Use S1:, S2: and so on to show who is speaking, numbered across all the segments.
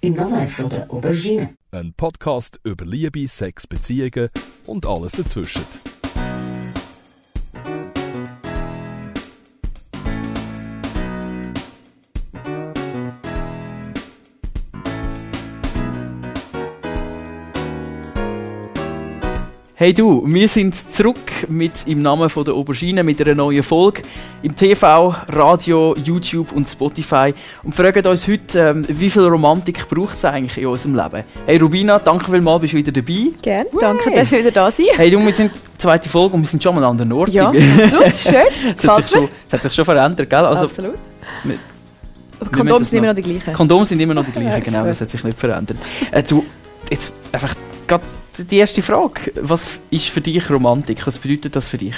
S1: Im Namen von der Aubergine.
S2: Ein Podcast über Liebe, Sex, Beziehungen und alles dazwischen.
S3: Hey du, wir sind zurück mit im Namen von der Aubergine mit einer neuen Folge im TV, Radio, YouTube und Spotify und fragen uns heute, ähm, wie viel Romantik braucht es eigentlich in unserem Leben? Hey Rubina, danke vielmals, bist du wieder dabei.
S4: Gerne, danke, dass ich wieder da sein.
S3: Hey du, wir sind die zweite Folge und wir sind schon mal an der Nord.
S4: Ja, absolut, schön.
S3: Es hat, sich schon, es hat sich schon verändert, gell? Also,
S4: absolut.
S3: wir-
S4: Kondome sind immer
S3: noch-
S4: die gleichen.
S3: Kondome sind immer noch die gleichen, genau, das hat sich nicht verändert. Äh, du, jetzt einfach grad die erste Frage. Was ist für dich Romantik? Was bedeutet das für dich?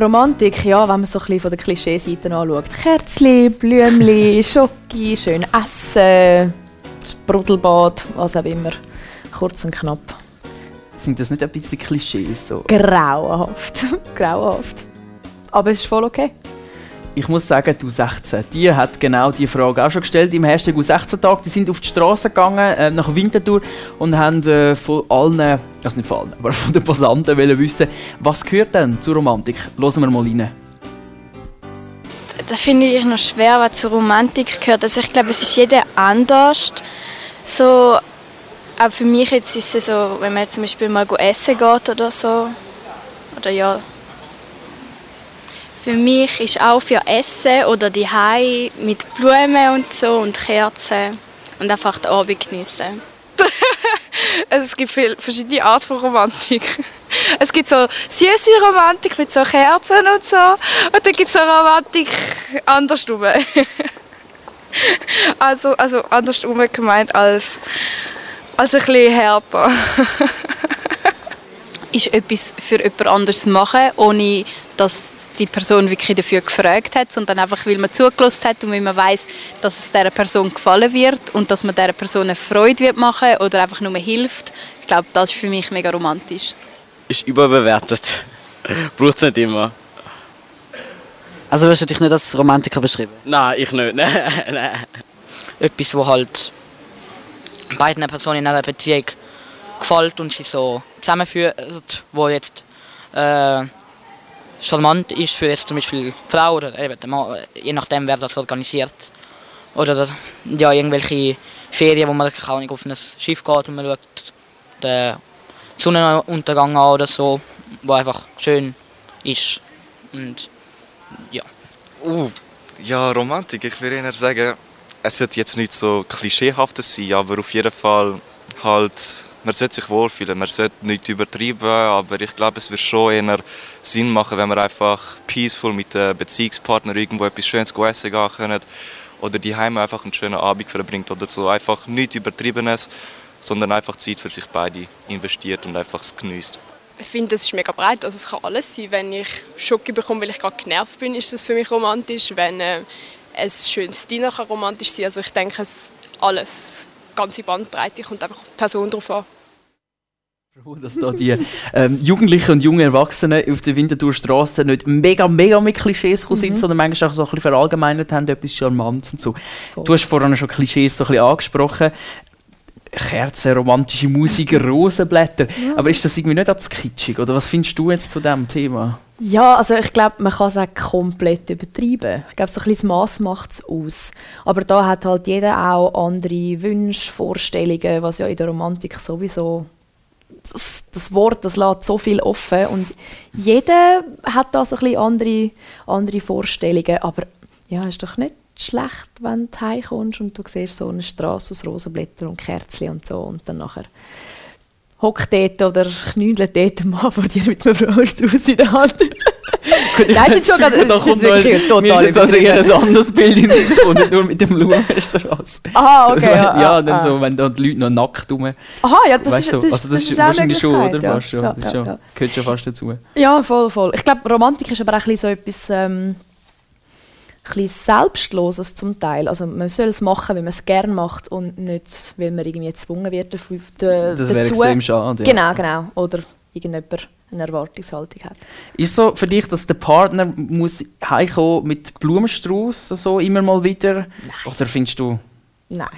S4: Romantik, ja, wenn man so ein bisschen von der Klischeeseite anschaut. Kerzli, Blümli, Schoki, schön essen, Sprudelbad, was auch immer. Kurz und knapp.
S3: Sind das nicht ein bisschen Klischees? So?
S4: Grauenhaft. Grauenhaft. Aber es ist voll okay.
S3: Ich muss sagen, du 16, die hat genau die Frage auch schon gestellt im Hashtag U16-Tag. Die sind auf die Straße gegangen, äh, nach Winterthur, und haben äh, von allen, also nicht von allen, aber von den Passanten wollen wissen, was gehört denn zur Romantik? Hören wir mal rein.
S5: Das finde ich noch schwer, was zur Romantik gehört. Also ich glaube, es ist jeder anders. So, aber für mich jetzt ist es so, wenn man zum Beispiel mal essen geht oder so, oder ja. Für mich ist auch für Essen oder die Hai mit Blumen und so und Kerzen und einfach den Abend geniessen.
S6: Es gibt viele verschiedene Arten von Romantik. Es gibt so süße Romantik mit so Kerzen und so. Und dann gibt es so Romantik andersrum. Also, also andersrum gemeint als, als ein bisschen härter.
S7: ist etwas für jemand anderes machen, ohne dass die Person wirklich dafür gefragt hat, sondern einfach, weil man zugelassen hat und weil man weiß, dass es dieser Person gefallen wird und dass man dieser Person eine Freude wird machen oder einfach nur hilft. Ich glaube, das ist für mich mega romantisch.
S8: ist überbewertet. Braucht es nicht immer.
S9: Also würdest du dich nicht als Romantiker beschreiben?
S8: Nein, ich nicht. Nein.
S10: etwas, wo halt beiden Personen in einer Beziehung gefällt und sie so zusammenführt, wo jetzt äh, charmant ist für jetzt zum Beispiel Frau oder eben der Mann, je nachdem wer das organisiert. Oder ja, irgendwelche Ferien, wo man keine Ahnung, auf ein Schiff geht und man schaut den Sonnenuntergang an oder so, wo einfach schön ist. Und ja.
S11: Uh, ja, Romantik. Ich würde eher sagen, es sollte jetzt nicht so klischeehaftes sein, aber auf jeden Fall halt, man sollte sich wohlfühlen, man sollte nicht übertreiben, aber ich glaube, es würde schon eher Sinn machen, wenn man einfach peaceful mit dem Beziehungspartner irgendwo etwas Schönes essen gehen können oder die Heime einfach einen schönen Abend verbringt oder so. Einfach nicht übertriebenes, sondern einfach Zeit für sich beide investiert und einfach es genießt.
S6: Ich finde, das ist mega breit. Also es kann alles sein. Wenn ich Schoki bekomme, weil ich gerade genervt bin, ist das für mich romantisch. Wenn äh, ein schönes Dinner kann romantisch sein. Also ich denke, es alles, ganze Bandbreite kommt einfach auf die Person drauf an.
S3: froh, dass da die ähm, Jugendlichen und jungen Erwachsenen auf der Winterthurstraße nicht mega, mega mit Klischees gekommen sind, sondern manchmal auch so ein bisschen verallgemeinert haben, etwas Charmantes und so.
S4: Voll.
S3: Du hast vorhin schon Klischees so ein bisschen angesprochen. Kerzen, romantische Musik, Rosenblätter. Aber ist das irgendwie nicht als kitschig? Oder was findest du jetzt zu diesem Thema?
S4: Ja, also ich glaube, man kann es auch komplett übertreiben. Ich glaube, so ein bisschen das Mass macht es aus. Aber da hat halt jeder auch andere Wünsche, Vorstellungen, was ja in der Romantik sowieso... Das, das Wort, das lässt so viel offen und jeder hat da so ein bisschen andere, andere Vorstellungen. Aber ja, ist doch nicht schlecht, wenn du heimkommst und du siehst so eine Straße aus Rosenblättern und Kerzen und so und dann nachher hockt dort oder knüdelt dort ein Mann vor dir mit einem Blumenstrauß in der Hand. Nein, ist jetzt schon gerade,
S3: Da
S4: das ist
S3: kommt
S4: wirklich total
S3: mir ist jetzt also eher ein anderes Bild in den Kopf, nur mit dem Blumenstrauß.
S4: Aha, okay. Ja,
S3: ja,
S4: ah,
S3: dann
S4: ah.
S3: so, wenn da die Leute noch nackt rum...
S4: Aha, ja, das
S3: weißt
S4: ist, das,
S3: also das, ist
S4: auch eine
S3: wahrscheinlich schon, oder?
S4: Möglichkeit,
S3: Fast schon.
S4: Ja,
S3: das ist
S4: ja,
S3: schon,
S4: ja.
S3: gehört schon fast dazu.
S4: ja, voll, voll. Ich glaube, Romantik ist aber auch ein bisschen so etwas ähm, bisschen Selbstloses zum Teil. Also man soll es machen, wenn man es gerne macht und nicht, weil man irgendwie gezwungen wird dafür, da-
S3: Das wäre
S4: dazu.
S3: extrem schade. Ja.
S4: Genau, genau. Oder irgendjemand eine Erwartungshaltung hat.
S3: Ist so für dich, dass der Partner muss heimkommen mit Blumenstrauß so immer mal wieder? Oder findest du...
S4: Nein.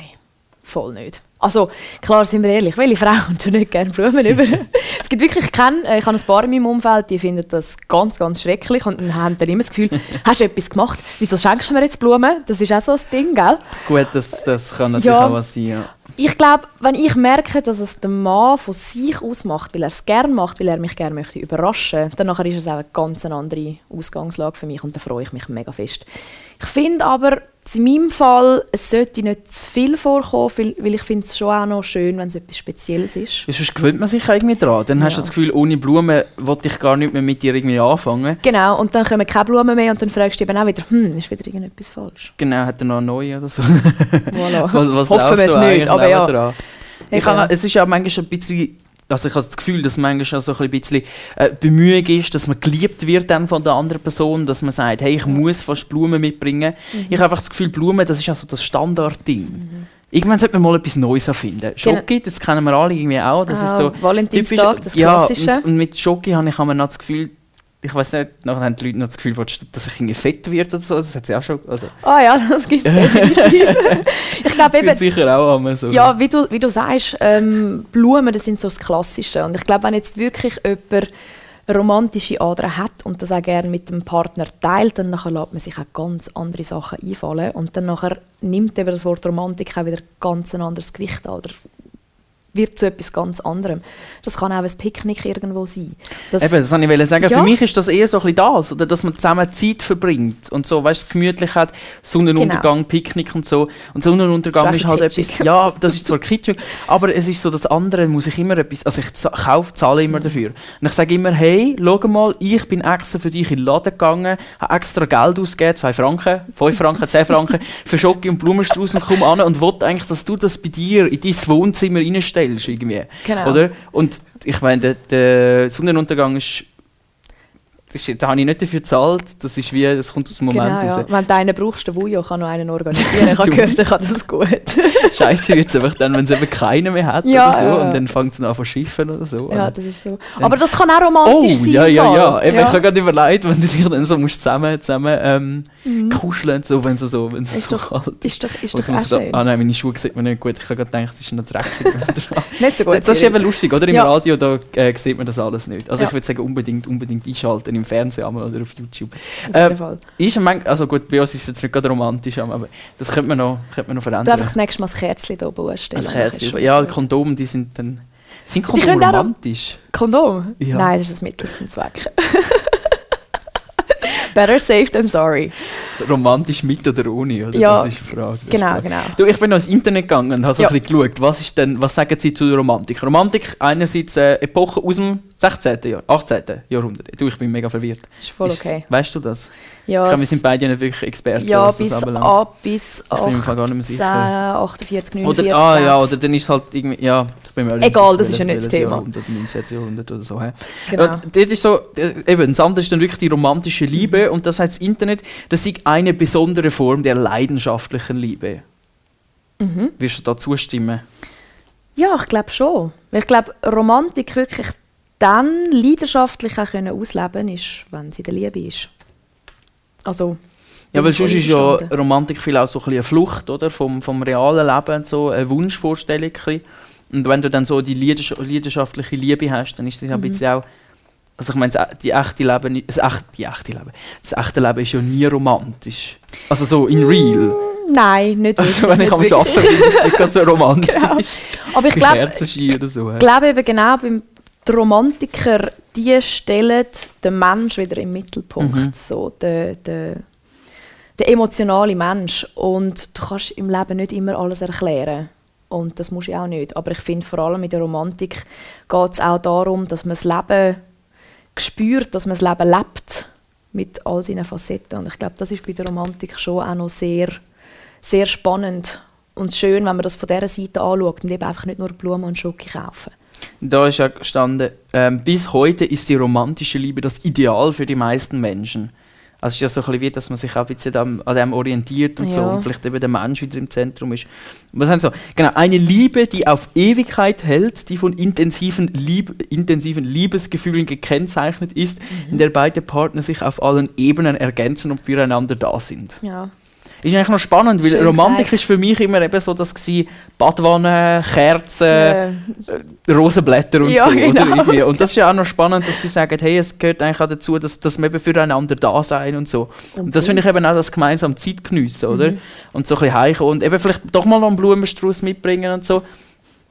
S4: voll nicht. Also, klar, sind wir ehrlich, welche Frau kommt schon nicht gerne Blumen über? es gibt wirklich keinen, äh, ich habe ein paar in meinem Umfeld, die finden das ganz, ganz schrecklich und haben dann immer das Gefühl, hast du etwas gemacht? Wieso schenkst du mir jetzt Blumen? Das ist auch so ein Ding, gell?
S3: Gut, das, das kann natürlich
S4: Ja.
S3: auch was sein. Ja.
S4: Ich glaube, wenn ich merke, dass es der Mann von sich aus macht, weil er es gerne macht, weil er mich gerne möchte überraschen, dann nachher ist es auch eine ganz andere Ausgangslage für mich und da freue ich mich mega fest. Ich finde aber, in meinem Fall, es sollte nicht zu viel vorkommen, weil, ich finde es schon auch noch schön, wenn es etwas Spezielles ist.
S3: Ja, Sonst gewöhnt man sich irgendwie dran. Dann hast du
S4: Ja.
S3: das Gefühl, ohne Blumen wollte ich gar nicht mehr mit dir irgendwie anfangen.
S4: Genau, und dann kommen keine Blumen mehr und dann fragst du eben auch wieder, hm, ist wieder irgendetwas falsch?
S3: Genau, hat er noch eine neue oder so.
S4: Voilà.
S3: was was
S4: Hoffen wir es nicht, aber ja.
S3: Ich habe, es ist ja manchmal ein bisschen, also ich habe das Gefühl, dass manchmal auch so ein bisschen äh, Bemühung ist, dass man geliebt wird dann von der anderen Person, dass man sagt, hey, ich muss fast Blumen mitbringen.
S4: Mhm.
S3: Ich habe einfach das Gefühl, Blumen, das ist ja so das Standardding. Irgendwann sollte man mal etwas Neues erfinden. Schoki, das kennen wir alle irgendwie auch. Das
S4: Ah,
S3: ist so
S4: Valentinstag,
S3: typisch-
S4: das
S3: ja,
S4: Klassische.
S3: Und, und mit Schoki habe ich immer noch das Gefühl, ich weiß nicht, nachher haben die Leute noch das Gefühl, dass ich irgendwie fett wird oder so. Das hat sie auch schon. Also,
S4: Ah ja, das gibt es definitiv. ich glaube eben,
S3: sicher auch einmal so.
S4: Ja, wie du, wie du sagst, ähm, Blumen, das sind so das Klassische. Und ich glaube, wenn jetzt wirklich jemand romantische Ader hat und das auch gerne mit dem Partner teilt, dann nachher lässt man sich auch ganz andere Sachen einfallen. Und dann nachher nimmt eben das Wort Romantik auch wieder ganz ein anderes Gewicht an. Oder wird zu etwas ganz anderem. Das kann auch ein Picknick irgendwo sein. Das,
S3: Eben, das wollte ich sagen.
S4: Ja.
S3: Für mich ist das eher so ein bisschen das, oder dass man zusammen Zeit verbringt und so, weißt du, gemütlich hat, Sonnenuntergang, Picknick und so. Und Sonnenuntergang
S4: Genau. Ist
S3: ist, halt
S4: ein
S3: etwas,
S4: kitschig.
S3: ja, das ist zwar kitschig, aber es ist so, das andere muss ich immer etwas, also ich kaufe, zahle immer dafür. Und ich sage immer, hey, schau mal, ich bin extra für dich in den Laden gegangen, habe extra Geld ausgegeben, 2 Franken, 5 Franken, 10 Franken, für Schoki und Blumenstrauß und komm an und wollte eigentlich, dass du das bei dir in dein Wohnzimmer reinstellst irgendwie.
S4: Genau.
S3: Oder? Und ich meine, der, der Sonnenuntergang ist, das ist, da habe ich nicht dafür gezahlt, das ist wie, das kommt aus dem Moment
S4: Genau, ja.
S3: raus.
S4: Wenn du einen brauchst, der Wujo kann noch einen organisieren. Ich habe gehört, er kann das gut.
S3: Scheiße wird es einfach dann, wenn es eben keinen mehr hat
S4: Ja,
S3: oder so,
S4: ja.
S3: und dann fängt es an zu schiffen oder so.
S4: Ja, das ist so. Aber das kann auch
S3: Oh,
S4: romantisch sein.
S3: ja, ja, ja. Eben, Ich habe gerade überlegt, wenn du dich dann so musst zusammen, zusammen ähm,
S4: Mhm.
S3: kuscheln, so, wenn es so, wenn es
S4: Ist
S3: so
S4: doch-
S3: kalt
S4: ist doch- ist doch auch schön.
S3: Ah nein, meine Schuhe sieht man nicht gut. Ich habe gerade gedacht, das ist noch dreckig.
S4: Nicht so gut.
S3: Das, das ist eben lustig, oder? Im
S4: Ja.
S3: Radio da, äh, sieht man das alles nicht. Also
S4: Ja.
S3: ich würde sagen, unbedingt, unbedingt einschalten, im Fernsehen einmal oder auf YouTube.
S4: Auf
S3: Äh,
S4: jeden Fall.
S3: ist ein manch- also gut, bei uns ist es jetzt nicht gerade romantisch, aber das könnte man noch, könnte man noch
S4: Du
S3: verändern.
S4: einfach das nächste Mal das Kerzchen da oben stellen.
S3: Ein Kerzchen. Ja, Kondome, die sind dann... Sind Kondome romantisch?
S4: Kondom?
S3: Ja.
S4: Nein, das ist ein Mittel zum Zweck. Better safe than sorry.
S3: Romantisch mit oder ohne, oder?
S4: Ja,
S3: das ist die Frage. Ist
S4: genau,
S3: Frage.
S4: genau.
S3: Du, ich bin noch ins Internet gegangen und habe so
S4: Ja.
S3: ein bisschen geschaut, was, ist denn, was sagen sie zur Romantik? Romantik einerseits äh, Epoche aus dem 16. Jahr, 18. Jahrhundert. Du, ich bin mega verwirrt.
S4: Ist voll okay.
S3: Weißt du das?
S4: Ja,
S3: ich glaube, wir
S4: es-
S3: sind beide nicht wirklich Experten.
S4: Ja,
S3: was
S4: bis ab bis
S3: Ich bin im Fall gar nicht mehr
S4: 18,
S3: sicher.
S4: 48, 49.
S3: Oder, ah ja, oder dann ist halt irgendwie, ja, auch nicht
S4: Egal, das ist ja nicht das Thema.
S3: Jahrhundert, 19. Jahrhundert oder so.
S4: Genau.
S3: Dort ist so, äh, eben, das andere ist dann wirklich die romantische Liebe und das heißt das Internet, das ist eine besondere Form der leidenschaftlichen Liebe.
S4: Mhm.
S3: Wirst du da zustimmen?
S4: Ja, ich glaube schon. Ich glaube, Romantik wirklich dann leidenschaftlich auch können ausleben ist, wenn sie der Liebe ist. Also.
S3: Ja, weil sonst ist ja. Romantik viel auch so ein bisschen eine Flucht oder? Vom, vom realen Leben, so eine Wunschvorstellung. ein. Und wenn du dann so die leidensch leidenschaftliche Liebe hast, dann ist das ja ein
S4: Mhm.
S3: bisschen auch. Also ich meine, das, die echte Leben, das echte, die echte Leben, das echte Leben ist ja nie romantisch. Also so in real.
S4: Nein, nicht
S3: Also
S4: wirklich,
S3: wenn ich am Arbeiten bin, ist es nicht ganz so romantisch.
S4: Genau. Aber ich glaube,
S3: so.
S4: glaube eben genau, beim die Romantiker, die stellen den Mensch wieder im Mittelpunkt.
S3: Mhm.
S4: So, der, der, der emotionale Mensch. Und du kannst im Leben nicht immer alles erklären. Und das muss ich auch nicht. Aber ich finde, vor allem in der Romantik geht es auch darum, dass man das Leben spürt, dass man das Leben lebt. Mit all seinen Facetten. Und ich glaube, das ist bei der Romantik schon auch noch sehr, sehr spannend und schön, wenn man das von dieser Seite anschaut und eben einfach nicht nur Blumen und Schoki kaufen.
S3: Da ist ja gestanden, ähm, bis heute ist die romantische Liebe das Ideal für die meisten Menschen. Also es ist ja so ein bisschen wie, dass man sich auch ein bisschen am- an dem orientiert und so
S4: Ja.
S3: und vielleicht eben der Mensch wieder im Zentrum ist. Was so? Genau, eine Liebe, die auf Ewigkeit hält, die von intensiven, Lieb intensiven Liebesgefühlen gekennzeichnet ist,
S4: Mhm.
S3: in der beide Partner sich auf allen Ebenen ergänzen und füreinander da sind.
S4: Ja.
S3: Ist eigentlich noch spannend, weil
S4: Schön
S3: Romantik
S4: gesagt.
S3: ist für mich immer eben so das gewesen, Badwanne, Kerzen,
S4: Äh,
S3: Rosenblätter und
S4: Ja,
S3: so.
S4: Genau.
S3: Und das ist ja auch noch spannend, dass sie sagen, hey, es gehört eigentlich auch dazu, dass, dass wir eben füreinander da sein und so. Und das finde ich eben auch das gemeinsam Zeit geniessen, oder?
S4: Mhm.
S3: Und so ein bisschen heimkommen und eben vielleicht doch mal noch einen Blumenstrauß mitbringen und so.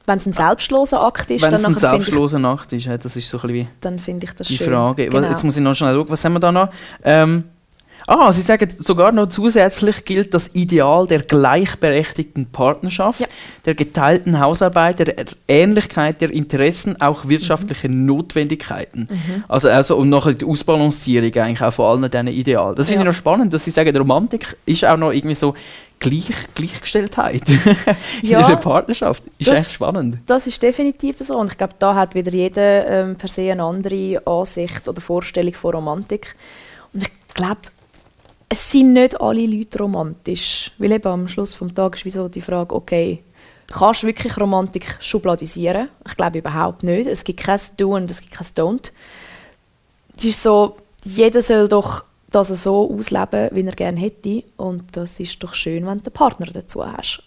S4: Wenn es ein selbstloser Akt ist,
S3: Wenn
S4: dann
S3: es ein selbstloser Nacht ist, ja, das ist so ein bisschen wie
S4: dann finde ich das
S3: die
S4: schön.
S3: Frage.
S4: Genau.
S3: Jetzt muss ich noch schnell schauen, was haben wir da noch? Ähm, ah, Sie sagen sogar noch zusätzlich gilt das Ideal der gleichberechtigten Partnerschaft, der geteilten Hausarbeit, der Ähnlichkeit der Interessen, auch wirtschaftliche Notwendigkeiten.
S4: Mhm.
S3: Also, also und nachher die Ausbalancierung eigentlich auch von allen diesen Idealen. Das finde
S4: Ja.
S3: ich noch spannend, dass Sie sagen, Romantik ist auch noch irgendwie so Gleich, Gleichgestelltheit in
S4: Ja.
S3: einer Partnerschaft. Ist
S4: Das-
S3: echt spannend.
S4: Das ist definitiv so. Und ich glaube, da hat wieder jeder ähm, per se eine andere Ansicht oder Vorstellung von Romantik. Und ich glaube, es sind nicht alle Leute romantisch. Weil eben am Schluss des Tages ist wie so die Frage, okay, kannst du wirklich Romantik schubladisieren? Ich glaube überhaupt nicht. Es gibt kein Do und es gibt kein Don't. Es ist so, jeder soll doch das so ausleben, wie er gerne hätte. Und das ist doch schön, wenn du einen Partner dazu hast.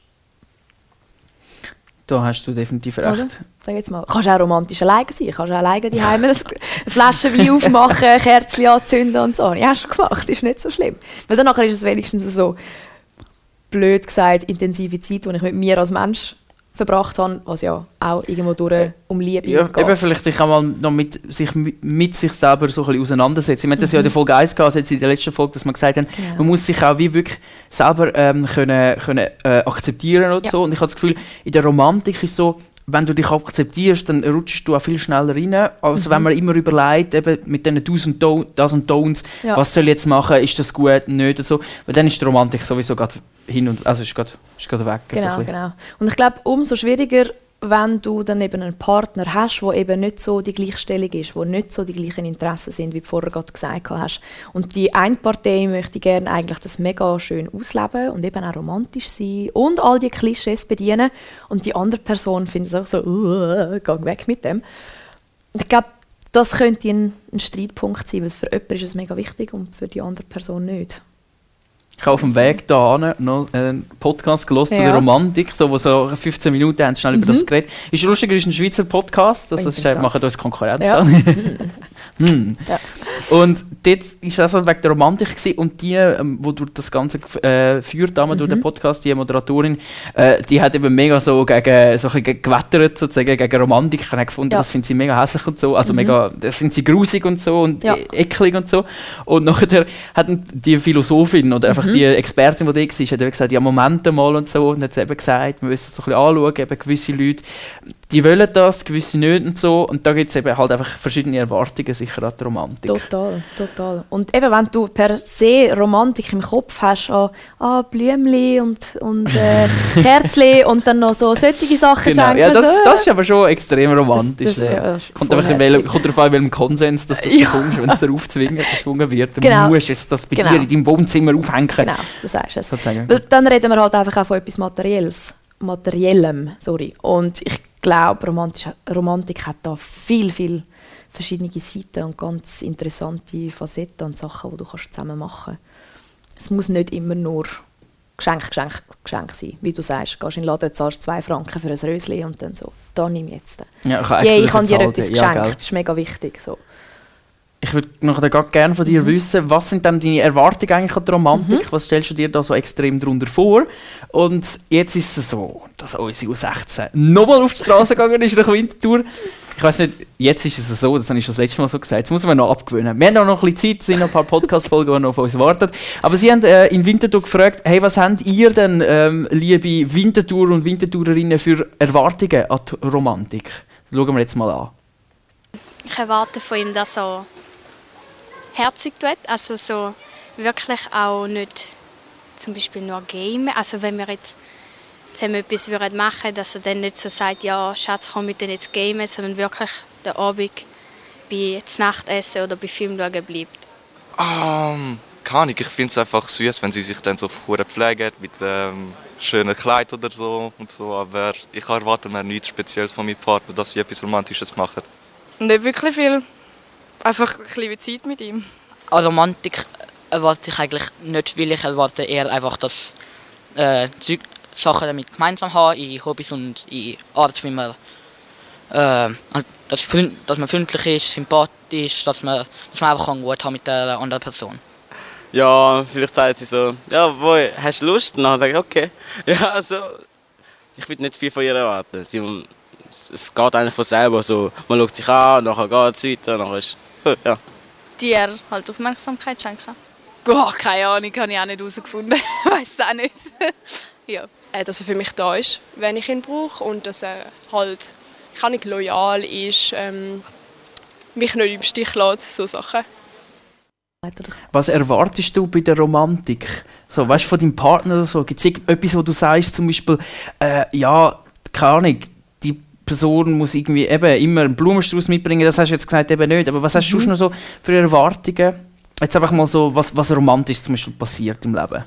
S3: Da hast du definitiv recht.
S4: Oder? Sag jetzt mal. Kannst auch romantisch alleine sein. Kannst auch alleine die Heime eine Flasche Wein aufmachen, Kerzen anzünden und so. Ja, hast du gemacht. Ist nicht so schlimm. Weil dann nachher ist es wenigstens so, blöd gesagt, intensive Zeit, die ich mit mir als Mensch verbracht habe, was ja auch irgendwo durch um Liebe
S3: Ja,
S4: geht.
S3: eben vielleicht sich auch mal noch mit sich, mit, sich selber so ein bisschen auseinandersetzen. Wir haben das ja in der
S4: Mhm.
S3: Folge 1 gehabt, jetzt in der letzten Folge, dass wir gesagt haben,
S4: Genau.
S3: man muss sich auch wie wirklich selber ähm, können, können, äh, akzeptieren und
S4: Ja.
S3: so. Und ich habe das Gefühl, in der Romantik ist so, wenn du dich akzeptierst, dann rutschst du auch viel schneller rein, als
S4: Mhm.
S3: wenn man immer überlegt, eben mit diesen Do- Do's und Don'ts,
S4: Ja.
S3: was soll ich jetzt machen, ist das gut, nicht und so. Weil dann ist die Romantik sowieso gerade hin und, also ist gerade, ist gerade weg. so
S4: Genau,
S3: bisschen.
S4: genau. Und ich glaube, umso schwieriger, wenn du dann eben einen Partner hast, der eben nicht so die Gleichstellung ist, wo nicht so die gleichen Interessen sind, wie du vorher gerade gesagt hast. Und die eine Partei möchte gerne eigentlich das mega schön ausleben und eben auch romantisch sein und all die Klischees bedienen. Und die andere Person findet es auch so, geh weg mit dem. Ich glaube, das könnte ein, ein Streitpunkt sein, weil für jemanden ist es mega wichtig und für die andere Person nicht.
S3: Ich habe auf dem Weg da noch einen Podcast gelesen zu
S4: Ja.
S3: der Romantik, so, wo so 15 Minuten haben schnell über
S4: Mhm.
S3: das geredet. Ist lustiger, ist ein Schweizer Podcast, das, das machen uns Konkurrenz
S4: Ja.
S3: hm.
S4: Ja.
S3: Und dort war es also wegen der Romantik gewesen. und die, ähm, wo durch das Ganze äh, führt, damals durch den
S4: Mhm.
S3: Podcast, die Moderatorin, äh, die hat eben mega so gegen so gewettert, sozusagen, gegen Romantik. Ich habe gefunden,
S4: Ja.
S3: das findet sie mega hässlich und so, also
S4: Mhm.
S3: mega, das findet sie grusig und so und
S4: Ja.
S3: e- eklig und so. Und nachher hat die Philosophin oder einfach
S4: Mhm.
S3: die Expertin, die da war, hat eben gesagt, ja, Momente mal und so. Und hat eben gesagt, wir müssen es so ein bisschen anschauen, eben gewisse Leute, die wollen das, gewisse nicht und so. Und da gibt es eben halt einfach verschiedene Erwartungen sicher an die Romantik.
S4: Total, total. Und eben, wenn du per se Romantik im Kopf hast, an ah, Blümchen und, und äh, Kerzchen und dann noch so solche Sachen
S3: Genau,
S4: schenken.
S3: ja, das,
S4: so,
S3: das ist aber schon extrem romantisch.
S4: Das- das
S3: ja.
S4: ja
S3: kommt, einfach in welchem, kommt darauf an, in welchem Konsens dass du das
S4: Ja.
S3: bekommst, wenn es aufzwungen gezwungen wird. Du
S4: Genau.
S3: musst jetzt das bei
S4: Genau.
S3: dir in deinem Wohnzimmer aufhängen.
S4: Genau, du sagst es.
S3: Sozusagen.
S4: Dann reden wir halt einfach auch von etwas Materielles. Materiellem, sorry. Und ich glaube, Romantisch, Romantik hat da viel, viel verschiedene Seiten und ganz interessante Facetten und Sachen, die du kannst zusammen machen kannst. Es muss nicht immer nur Geschenk, Geschenk, Geschenk sein. Wie du sagst, gehst in den Laden, zahlst zwei Franken für ein Rösli und dann so, da nimm jetzt.
S3: Ja, ich habe
S4: Yeah, ich habe dir etwas
S3: ja,
S4: geschenkt,
S3: gell.
S4: das ist mega wichtig. So.
S3: Ich würde noch gerne von dir
S4: Mhm.
S3: wissen, was sind denn deine Erwartungen eigentlich an die Romantik? Was stellst du dir da so extrem darunter vor? Und jetzt ist es so, dass unsere U16 nochmal auf die Straße gegangen ist nach Winterthur. Ich weiß nicht, jetzt ist es so, das habe ich schon das letzte Mal so gesagt, das muss man noch abgewöhnen. Wir haben auch noch ein bisschen Zeit, es sind noch ein paar Podcast-Folgen, die noch auf uns warten. Aber sie haben äh, in Winterthur gefragt, hey, was habt ihr denn, ähm, liebe Winterthur und Winterthurerinnen, für Erwartungen an die Romantik? Das schauen wir jetzt mal an.
S7: Ich erwarte von ihm, dass er herzig tut, also so wirklich auch nicht zum Beispiel nur Game. Also wenn wir jetzt zusammen etwas würden machen, dass er dann nicht so sagt, ja Schatz, komm mit jetzt gamen, sondern wirklich den Abend bei Nachtessen oder bei Film schauen bleibt.
S11: Ähm, keine Ahnung, ich finde es einfach süß, wenn sie sich dann so vorher pflegen mit ähm, schönen Kleid oder so und so. Aber ich erwarte mir nichts Spezielles von meinem Partner, dass sie etwas Romantisches machen.
S6: Nicht wirklich viel. Einfach ein bisschen Zeit mit ihm.
S10: An Romantik erwarte ich eigentlich nicht, weil ich erwarte eher einfach, dass äh, Zeug, Sachen damit gemeinsam haben, in Hobbys und in Art, wie man, äh, halt, dass, freund- dass man freundlich ist, sympathisch, dass man, dass man einfach gut haben mit der anderen Person.
S8: Ja, vielleicht sagt sie so, ja, boy, hast du Lust? Und dann sage ich, okay. Ja, also, ich will nicht viel von ihr erwarten. Sie, es geht eigentlich von selber so. Man schaut sich an, nachher geht es weiter, nachher ist, ja.
S12: Dir halt Aufmerksamkeit schenken. Boah, keine Ahnung, habe ich auch nicht herausgefunden. Weiß es auch nicht. ja.
S6: Äh, dass er für mich da ist, wenn ich ihn brauche und dass er halt nicht loyal ist, ähm, mich nicht im Stich lässt, so Sachen.
S3: Was erwartest du bei der Romantik? So, weißt du, von deinem Partner oder so? Gibt es etwas, wo du sagst, zum Beispiel, äh, ja, keine Ahnung, Person muss irgendwie eben immer einen Blumenstrauß mitbringen, das hast du jetzt gesagt eben nicht, aber was hast du
S4: Mhm.
S3: sonst noch so für Erwartungen? Jetzt einfach mal so, was, was romantisch zum Beispiel passiert im Leben.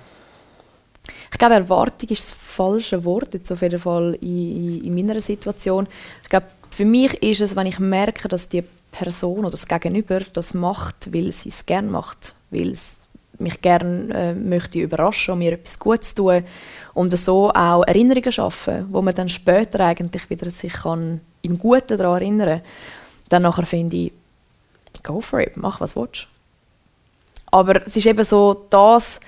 S4: Ich glaube, Erwartung ist das falsche Wort, jetzt auf jeden Fall in, in, in meiner Situation. Ich glaube, für mich ist es, wenn ich merke, dass die Person oder das Gegenüber das macht, weil sie es gerne macht, weil es mich gerne äh, möchte überraschen und mir etwas Gutes tun und so auch Erinnerungen schaffen, wo man dann später eigentlich wieder sich kann im Guten daran erinnern dann nachher finde ich, go for it, mach was du willst. Aber es ist eben so das,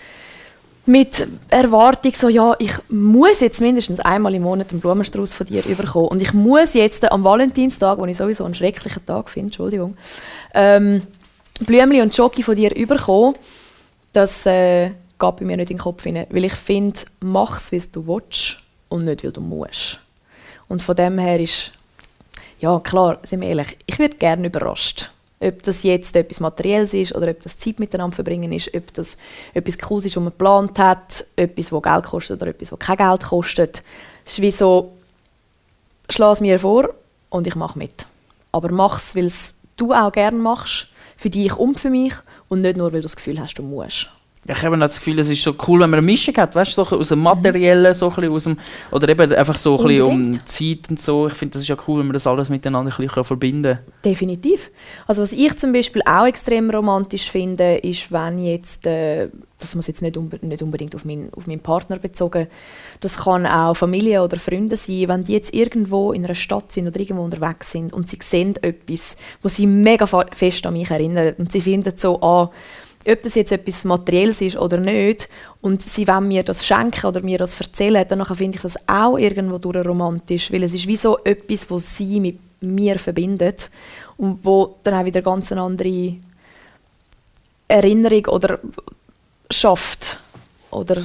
S4: mit Erwartung, so, ja, ich muss jetzt mindestens einmal im Monat einen Blumenstrauß von dir überkommen. Und ich muss jetzt am Valentinstag, wo ich sowieso einen schrecklichen Tag finde, Entschuldigung, ähm, Blümchen und Schoki von dir überkommen. Das äh, geht bei mir nicht in den Kopf hinein. Weil ich finde, mach es, wie du willst und nicht, weil du musst. Und von dem her ist, ja klar, sind wir ehrlich, ich werde gerne überrascht. Ob das jetzt etwas Materielles ist oder ob das Zeit miteinander verbringen ist, ob das etwas Cooles ist, was man geplant hat, etwas, das Geld kostet oder etwas, das kein Geld kostet. Es ist wie so, schlage es mir vor und ich mache mit. Aber mach es, weil du auch gerne machst, für dich und für mich und nicht nur, weil du das Gefühl hast, du musst.
S3: Ich habe das Gefühl, es ist so cool, wenn man eine Mischung hat, weißt du, so aus dem Materiellen, so ein aus dem, oder eben einfach so ein bisschen um. Zeit und so. Ich finde, das ist ja cool, wenn man das alles miteinander ein bisschen verbinden kann.
S4: Definitiv. Also was ich zum Beispiel auch extrem romantisch finde, ist, wenn jetzt, äh, das muss jetzt nicht, unbe nicht unbedingt auf, mein, auf meinen Partner bezogen, das kann auch Familie oder Freunde sein, wenn die jetzt irgendwo in einer Stadt sind oder irgendwo unterwegs sind und sie sehen etwas, wo sie mega fest an mich erinnert und sie finden so, ah, ob das jetzt etwas Materielles ist oder nicht, und sie wollen mir das schenken oder mir das erzählen, dann finde ich das auch irgendwo durch romantisch, weil es ist wie so etwas, was sie mit mir verbindet und wo dann auch wieder ganz eine andere Erinnerung oder schafft oder,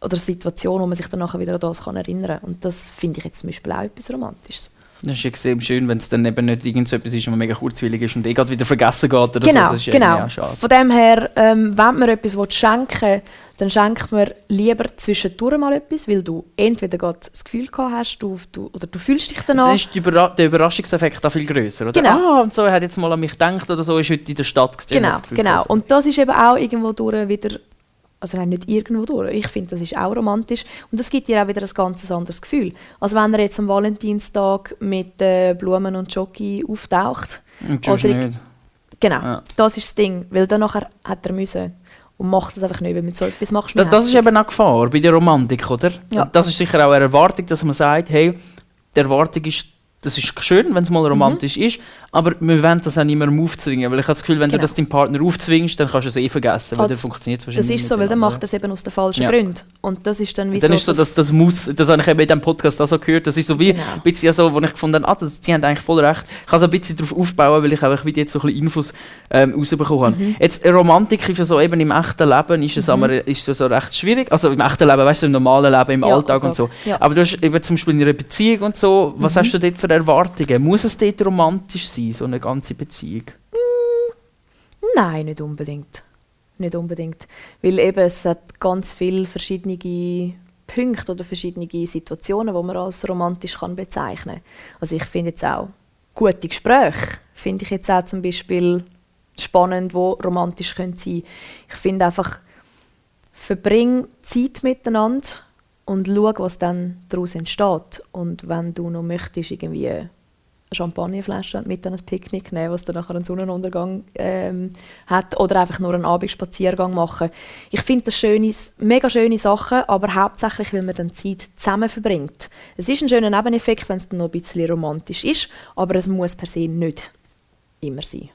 S4: oder Situation, wo man sich dann nachher wieder an das erinnern kann. Und das finde ich jetzt zum Beispiel auch etwas Romantisches.
S3: Das ist extrem schön, wenn es dann eben nicht irgend so etwas ist, was mega kurzweilig ist und eh gerade wieder vergessen geht oder so.
S4: Genau,
S3: Das ist
S4: genau. Von dem her, ähm, wenn man etwas will schenken dann schenkt man lieber zwischendurch mal etwas, weil du entweder gerade das Gefühl gehabt hast, du, du, oder du fühlst dich danach.
S3: Dann ist die Überra der Überraschungseffekt auch viel größer. Oder?
S4: Genau.
S3: Ah, und so, er hat jetzt mal an mich gedacht oder so, ist heute in der Stadt gewesen,
S4: Genau, genau.
S3: so.
S4: Und das ist eben auch irgendwo durch wieder, also nein, nicht irgendwo durch, ich finde, das ist auch romantisch und das gibt dir auch wieder ein ganz anderes Gefühl. Also wenn er jetzt am Valentinstag mit äh, Blumen und Jockey auftaucht.
S3: Und
S4: oder-
S3: nicht.
S4: Genau,
S3: Ja.
S4: das ist das Ding, weil dann nachher hat er müssen und macht das einfach nicht, weil mit so etwas machst du
S3: Das, das ist eben auch Gefahr bei der Romantik, oder?
S4: Ja.
S3: Das ist sicher auch eine Erwartung, dass man sagt, hey, die Erwartung ist, das ist schön, wenn es
S4: Mhm.
S3: mal romantisch ist, aber wir wollen das auch niemandem aufzwingen, weil ich habe das Gefühl, wenn du
S4: Genau.
S3: das deinem Partner aufzwingst, dann kannst du es eh vergessen, weil
S4: Ah,
S3: dann
S4: das-
S3: funktioniert es
S4: Das
S3: wahrscheinlich
S4: ist so, weil dann macht er es eben aus den falschen
S3: Ja.
S4: Gründen. Und das ist dann wie
S3: Und dann
S4: so,
S3: ist so, dass das muss, das habe ich eben in diesem Podcast auch so gehört, das ist so wie
S4: Genau.
S3: ein bisschen so, wo ich gefunden habe, ah, das, sie haben eigentlich voll recht. Ich kann so ein bisschen darauf aufbauen, weil ich einfach wieder jetzt so ein bisschen Infos ähm, rausbekommen habe.
S4: Mhm.
S3: Jetzt, Romantik ist ja so, eben im echten Leben ist es aber ist das so recht schwierig, also im echten Leben, weißt du, im normalen Leben, im
S4: Ja,
S3: Alltag und
S4: Alltag,
S3: so.
S4: ja.
S3: Aber du hast eben zum Beispiel in einer Beziehung und so, was
S4: Mhm.
S3: hast du dort für Erwartungen? Muss es dort romantisch sein, so eine ganze Beziehung?
S4: Nein, nicht unbedingt. Nicht unbedingt. Weil eben, es hat ganz viele verschiedene Punkte oder verschiedene Situationen, die man als romantisch kann bezeichnen kann. Also ich finde jetzt auch gute Gespräche, finde ich jetzt auch zum Beispiel spannend, wo romantisch können sein Ich finde einfach, verbring Zeit miteinander und schau, was dann daraus entsteht. Und wenn du noch möchtest, irgendwie Champagnerflasche mit an ein Picknick nehmen, was dann nachher einen Sonnenuntergang ähm, hat oder einfach nur einen Abendspaziergang machen. Ich finde das schöne, mega schöne Sachen, aber hauptsächlich, weil man dann Zeit zusammen verbringt. Es ist ein schöner Nebeneffekt, wenn es dann noch ein bisschen romantisch ist, aber es muss per se nicht immer sein.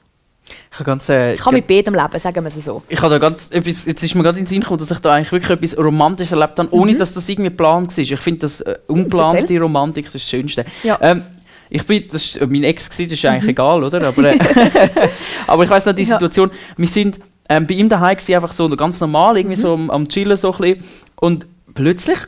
S3: Ich kann, ganz, äh,
S4: Ich kann mit beidem leben, sagen wir es so.
S3: Ich habe da ganz etwas, jetzt ist mir gerade in den Sinn gekommen, dass ich da eigentlich wirklich etwas Romantisches erlebt habe, ohne
S4: Mhm.
S3: dass das irgendwie geplant war. Ich finde das äh, ungeplante
S4: Erzähl.
S3: Romantik das Schönste.
S4: Ja.
S3: Ähm, ich bin, das ist mein Ex gewesen, das ist eigentlich
S4: Mhm.
S3: egal, oder? Aber, äh, aber ich weiß noch die
S4: Ja.
S3: Situation. Wir sind ähm, bei ihm daheim gewesen, einfach so ganz normal, irgendwie
S4: Mhm.
S3: so am, am Chillen so ein bisschen. Und plötzlich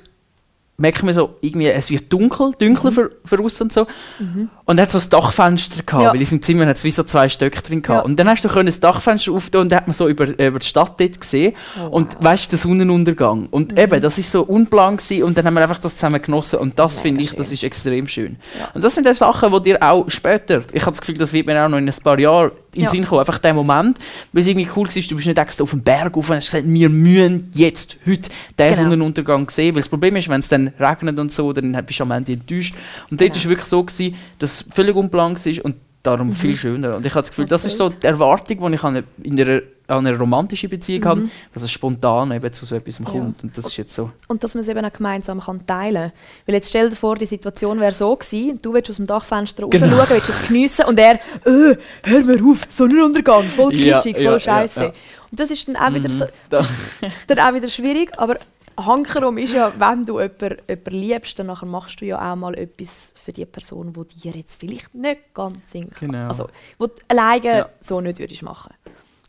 S3: merken wir so, irgendwie, es wird dunkel, dunkler für, für uns und so.
S4: Mhm.
S3: Und er hat so ein Dachfenster gehabt,
S4: Ja.
S3: weil in seinem Zimmer hat es wie so zwei Stöcke drin gehabt.
S4: Ja.
S3: Und dann hast du können das Dachfenster auftun und dann hat man so über, über die Stadt dort gesehen.
S4: Oh,
S3: und weißt du, den Sonnenuntergang. Und
S4: Mhm.
S3: eben, das ist so unplan gewesen und dann haben wir einfach das zusammen genossen und das finde ich, das ist extrem schön. Und das sind auch Sachen, die dir auch später, ich habe das Gefühl, das wird mir auch noch in ein paar Jahren in den
S4: Ja.
S3: Sinn kommen, einfach der Moment, weil es irgendwie cool war, du bist nicht extra auf dem Berg auf und hast gesagt, wir müssen jetzt, heute, den
S4: Genau.
S3: Sonnenuntergang sehen, weil das Problem ist, wenn es dann regnet und so, dann bist du am Ende enttäuscht. Und dort war es wirklich so, gewesen, dass es völlig unplant war und darum
S4: Mhm.
S3: viel schöner. Und ich habe das Gefühl, das ist so die Erwartung, die ich in einer, an eine romantische Beziehung
S4: Mhm.
S3: habe, dass es spontan eben zu so etwas
S4: Ja.
S3: kommt. Und das ist jetzt so.
S4: Und dass man es eben auch gemeinsam kann teilen kann. Weil jetzt stell dir vor, die Situation wäre so gewesen, du willst aus dem Dachfenster
S3: Genau.
S4: schauen, willst es geniessen und er, äh, hör mir auf, Sonnenuntergang, voll
S3: Ja,
S4: kitschig, voll
S3: ja, ja,
S4: scheiße.
S3: ja.
S4: Und das ist dann auch, wieder
S3: Mhm.
S4: so,
S3: Da-
S4: dann auch wieder schwierig, aber Hankerum ist ja, wenn du jemanden, jemanden liebst, dann nachher machst du ja auch mal etwas für die Person, die dir jetzt vielleicht nicht ganz singt.
S3: Genau.
S4: Also, wo du alleine
S3: Ja.
S4: so nicht würdest machen.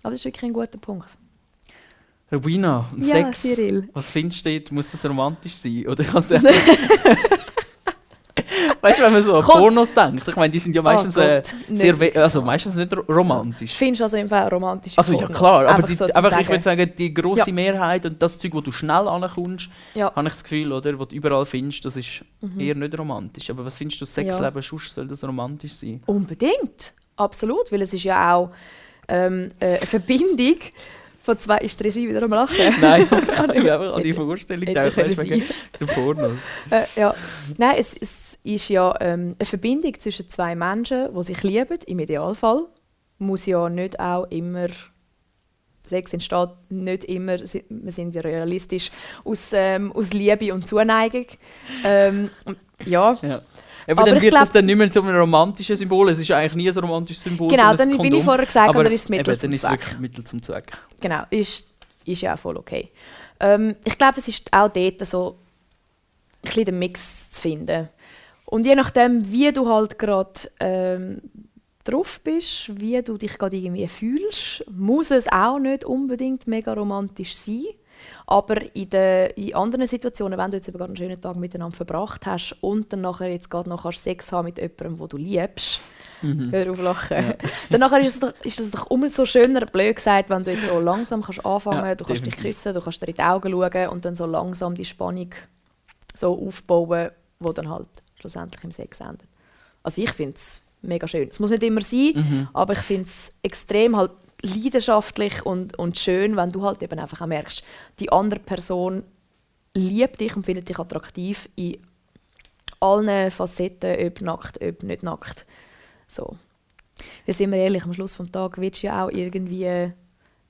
S4: Aber das ist wirklich ein guter Punkt.
S3: Rubina, und
S4: Ja,
S3: Sex,
S4: Cyril.
S3: was findest du dort? Muss das romantisch sein? Oder kann es Weißt du, wenn man so an
S4: Komm.
S3: Pornos denkt, ich meine, die sind ja meistens,
S4: Oh
S3: äh, sehr
S4: nicht
S3: we- also meistens nicht ro- romantisch.
S4: Findest du also im Fall romantische
S3: Also ja klar, aber die,
S4: so
S3: einfach, ich würde sagen, die grosse
S4: Ja.
S3: Mehrheit und das Zeug, wo du schnell ankommst,
S4: Ja.
S3: habe ich das Gefühl, oder, wo du überall findest, das ist
S4: Mhm.
S3: eher nicht romantisch. Aber was findest du, Sexleben sonst soll das romantisch sein?
S4: Unbedingt, absolut, weil es ist ja auch ähm, äh, eine Verbindung von zwei... Ist die Regie wieder am Lachen?
S3: Nein, ich habe einfach an die Vorstellung gedacht, weißt du, den Pornos.
S4: Äh, ja. Nein, es, es ist ja ähm, eine Verbindung zwischen zwei Menschen, die sich lieben, im Idealfall. Muss ja nicht auch immer... Sex entsteht nicht immer, wir sind ja realistisch, aus, ähm, aus Liebe und Zuneigung. Ähm, ja.
S3: Ja. Aber,
S4: Aber
S3: dann wird das
S4: glaub-
S3: dann nicht mehr zu einem romantischen Symbol. Es ist eigentlich nie ein romantisches Symbol.
S4: Genau,
S3: ein
S4: dann bin ich vorher gesagt,
S3: Aber
S4: oder ist es Mittel
S3: eben,
S4: zum
S3: dann ist es
S4: Zweck.
S3: wirklich Mittel zum Zweck.
S4: Genau, ist, ist ja auch voll okay. Ähm, ich glaube, es ist auch dort so ein bisschen den Mix zu finden. Und je nachdem, wie du halt gerade ähm, drauf bist, wie du dich gerade irgendwie fühlst, muss es auch nicht unbedingt mega romantisch sein. Aber in, den, in anderen Situationen, wenn du jetzt gerade einen schönen Tag miteinander verbracht hast und dann nachher jetzt gerade noch kannst Sex haben mit jemandem, wo du liebst,
S3: Mhm.
S4: hör auf lachen,
S3: Ja.
S4: dann nachher ist es, doch, ist es doch umso schöner, blöd gesagt, wenn du jetzt so langsam kannst anfangen,
S3: Ja,
S4: du kannst dich
S3: definitiv.
S4: küssen, du kannst dir in die Augen schauen und dann so langsam die Spannung so aufbauen, wo dann halt schlussendlich im Sex endet. Also ich finde es mega schön. Es muss nicht immer sein,
S3: Mhm.
S4: aber ich finde es extrem halt leidenschaftlich und, und schön, wenn du halt eben einfach auch merkst, die andere Person liebt dich und findet dich attraktiv in allen Facetten, ob nackt, ob nicht nackt. So. Wir sind wir ehrlich, am Schluss des Tages willst du ja auch irgendwie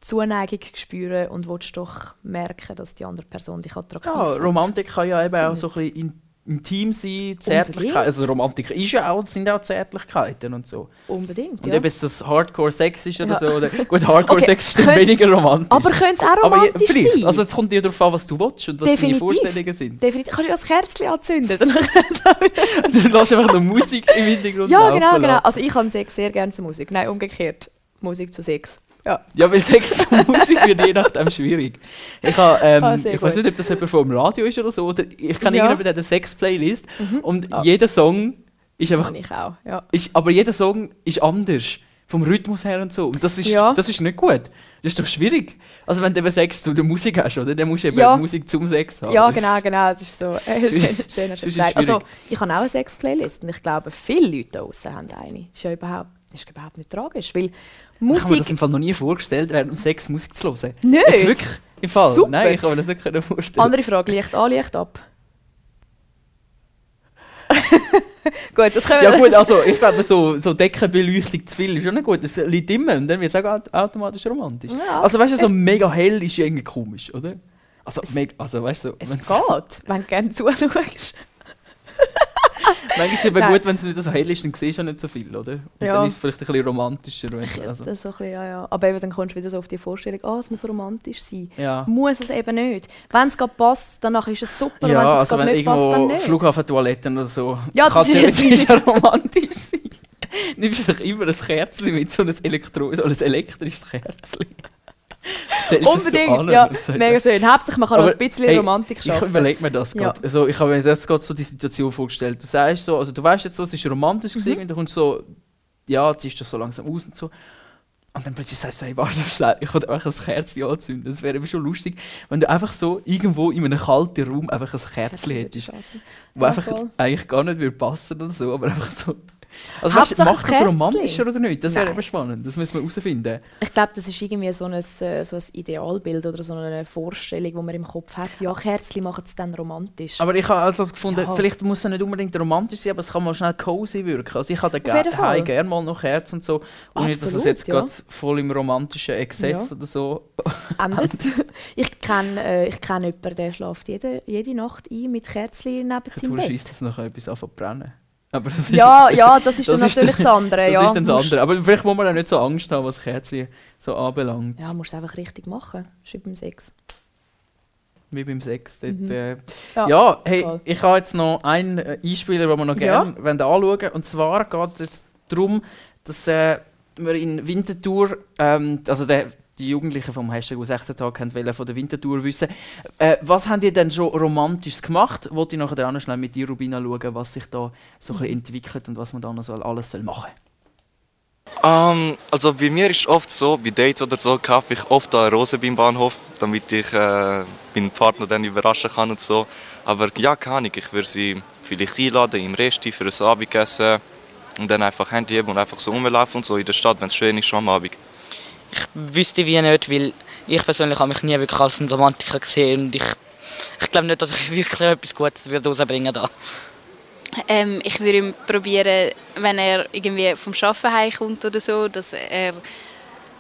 S4: Zuneigung spüren und willst doch merken, dass die andere Person dich attraktiv
S3: Ja,
S4: findet.
S3: Romantik kann ja eben auch so ein bisschen in, intim sein, Zärtlichkeit. Also Romantik ist ja auch, sind auch Zärtlichkeiten und so.
S4: Unbedingt,
S3: Und
S4: ja.
S3: ob es das Hardcore-Sex ist oder
S4: Ja.
S3: so, oder gut, Hardcore-Sex ist dann
S4: könnt-
S3: weniger romantisch.
S4: Aber könnte es auch
S3: Aber
S4: romantisch
S3: vielleicht.
S4: sein?
S3: Also es kommt dir darauf an, was du willst und was deine Vorstellungen sind.
S4: Definitiv. Kannst du ja das Kerzchen anzünden. Dann
S3: lässt du einfach noch Musik im Hintergrund
S4: ja, genau, genau. Also ich habe Sex sehr gerne zur Musik. Nein, umgekehrt. Musik zu Sex. Ja.
S3: Ja, weil Sex und Musik wird je nachdem schwierig. Ich, habe, ähm,
S4: Ah,
S3: ich weiß nicht, ob das jemand vom Radio ist oder so. Oder ich kann
S4: Ja.
S3: irgendjemand hat eine Sex-Playlist
S4: Mhm.
S3: und
S4: Ah.
S3: jeder Song ist einfach.
S4: Kann ich auch, ja.
S3: Ist, aber jeder Song ist anders. Vom Rhythmus her und so. Und das ist,
S4: Ja.
S3: das ist nicht gut. Das ist doch schwierig. Also wenn du eben Sex zu der Musik hast, oder? Dann musst du eben
S4: Ja.
S3: Musik zum Sex haben.
S4: Ja, genau, genau. Das ist so. Äh, schön, schön hast
S3: Das
S4: du
S3: ist
S4: gesagt. Also, ich habe auch eine Sex-Playlist und ich glaube, viele Leute da draußen haben eine. Das ist ja überhaupt, das ist überhaupt nicht tragisch, weil
S3: Ich habe mir das
S4: Musik...
S3: im Fall noch nie vorgestellt, während dem Sex Musik zu hören.
S4: Nicht?
S3: Jetzt wirklich? Im Fall?
S4: Super.
S3: Nein, ich kann mir das nicht vorstellen.
S4: Andere Frage, Licht an, Licht ab. gut, das können
S3: Ja gut, also ich glaube, so, so Deckenbeleuchtung zu viel ist schon nicht gut. Es liegt immer und dann wird es auch aut- automatisch romantisch.
S4: Ja,
S3: also weißt du, so
S4: es-
S3: mega hell ist irgendwie komisch, oder? Also, mega, also weißt du, so,
S4: Es geht, wenn du gerne zuschaust.
S3: manchmal ist es eben gut, wenn es nicht so hell ist, dann siehst du ja nicht so viel, oder? Und
S4: Ja.
S3: dann ist es vielleicht ein bisschen romantischer. Wenn, also.
S4: Das so ein bisschen, ja, ja. Aber eben, dann kommst du wieder so auf die Vorstellung, ah, es muss romantisch sein.
S3: Ja.
S4: Muss es eben nicht. Wenn es gerade passt, danach ist es super.
S3: Ja,
S4: wenn es
S3: also wenn
S4: nicht passt, dann
S3: irgendwo
S4: nicht.
S3: Flughafentoiletten oder so,
S4: Ja, das
S3: kann theoretisch ja romantisch sein. Nimmst du doch immer ein Kerzchen mit, so ein, Elektro so ein elektrisches Kerzchen.
S4: Unbedingt,
S3: so
S4: ja, mega schön. Hauptsache, man kann auch
S3: Aber,
S4: ein bisschen
S3: hey,
S4: Romantik
S3: Ich
S4: schaffen.
S3: überlege mir das
S4: Ja.
S3: gerade. Also, ich habe mir jetzt gerade so die Situation vorgestellt. Du sagst so, also du weißt jetzt so, es ist romantisch
S4: Mhm.
S3: gewesen, und du kommst so, ja, ziehst das so langsam aus und so. Und dann plötzlich sagst du, hey, warte ich will einfach ein Kerzchen anzünden. Das wäre schon lustig, wenn du einfach so irgendwo in einem kalten Raum einfach ein Kerzchen hättest. Wo
S4: Ja,
S3: einfach eigentlich gar nicht würde passen oder so, aber einfach so. Also weißt, du, macht das
S4: Kerzchen.
S3: romantischer oder nicht? Das wäre eben spannend. Das müssen wir herausfinden.
S4: Ich glaube, das ist irgendwie so ein, äh, so ein Idealbild oder so eine Vorstellung, die man im Kopf hat. Ja, Kerzchen machen es dann romantisch.
S3: Aber ich habe also gefunden,
S4: Ja.
S3: vielleicht muss es nicht unbedingt romantisch sein, aber es kann mal schnell cozy wirken. Also ich habe
S4: Fall.
S3: gerne mal noch Herz und so. Und nicht, dass es jetzt
S4: ja.
S3: gerade voll im romantischen Exzess
S4: Ja.
S3: oder so
S4: endet. ich kenne äh, ich kenn jemanden, der schläft jede, jede Nacht ein mit Kerzchen neben
S3: Du
S4: seinem Bett.
S3: schießt das nachher etwas an zu brennen. Aber das
S4: Ja,
S3: jetzt-
S4: ja, das ist dann natürlich das andere,
S3: Das
S4: ja.
S3: ist dann das andere. Aber vielleicht muss man auch nicht so Angst haben, was Kerzchen so anbelangt.
S4: Ja, musst du es einfach richtig machen. Das ist wie beim Sex.
S3: Wie beim Sex. Dort,
S4: Mhm.
S3: äh,
S4: Ja,
S3: ja, hey,
S4: voll.
S3: ich habe jetzt noch einen äh, Einspieler, den wir noch
S4: Ja.
S3: gerne wollen anschauen Und zwar geht es jetzt darum, dass äh, wir in Winterthur, ähm, also der, die Jugendlichen vom Hashtag U16 Tag haben wollen von der Winterthur wissen, äh, was haben die denn schon Romantisches gemacht? Wollte ich nachher noch schnell mit dir, Rubina, schauen, was sich da so ein entwickelt und was man da noch so alles soll machen
S11: Ähm, also bei mir ist oft so, bei Dates oder so kaufe ich oft eine Rose beim Bahnhof, damit ich äh, meinen Partner dann überraschen kann und so. Aber ja, keine Ahnung, ich würde sie vielleicht einladen im Resti für ein Abendessen und dann einfach Handy und einfach so rumlaufen und so in der Stadt, wenn es schön ist, schon am Abend.
S10: Wüsste wie nicht, weil ich persönlich habe mich nie wirklich als ein Romantiker gesehen und ich, ich glaube nicht, dass ich wirklich etwas Gutes würde rausbringen da.
S7: Ähm, ich würde ihm probieren, wenn er irgendwie vom Arbeiten heimkommt oder so, dass er,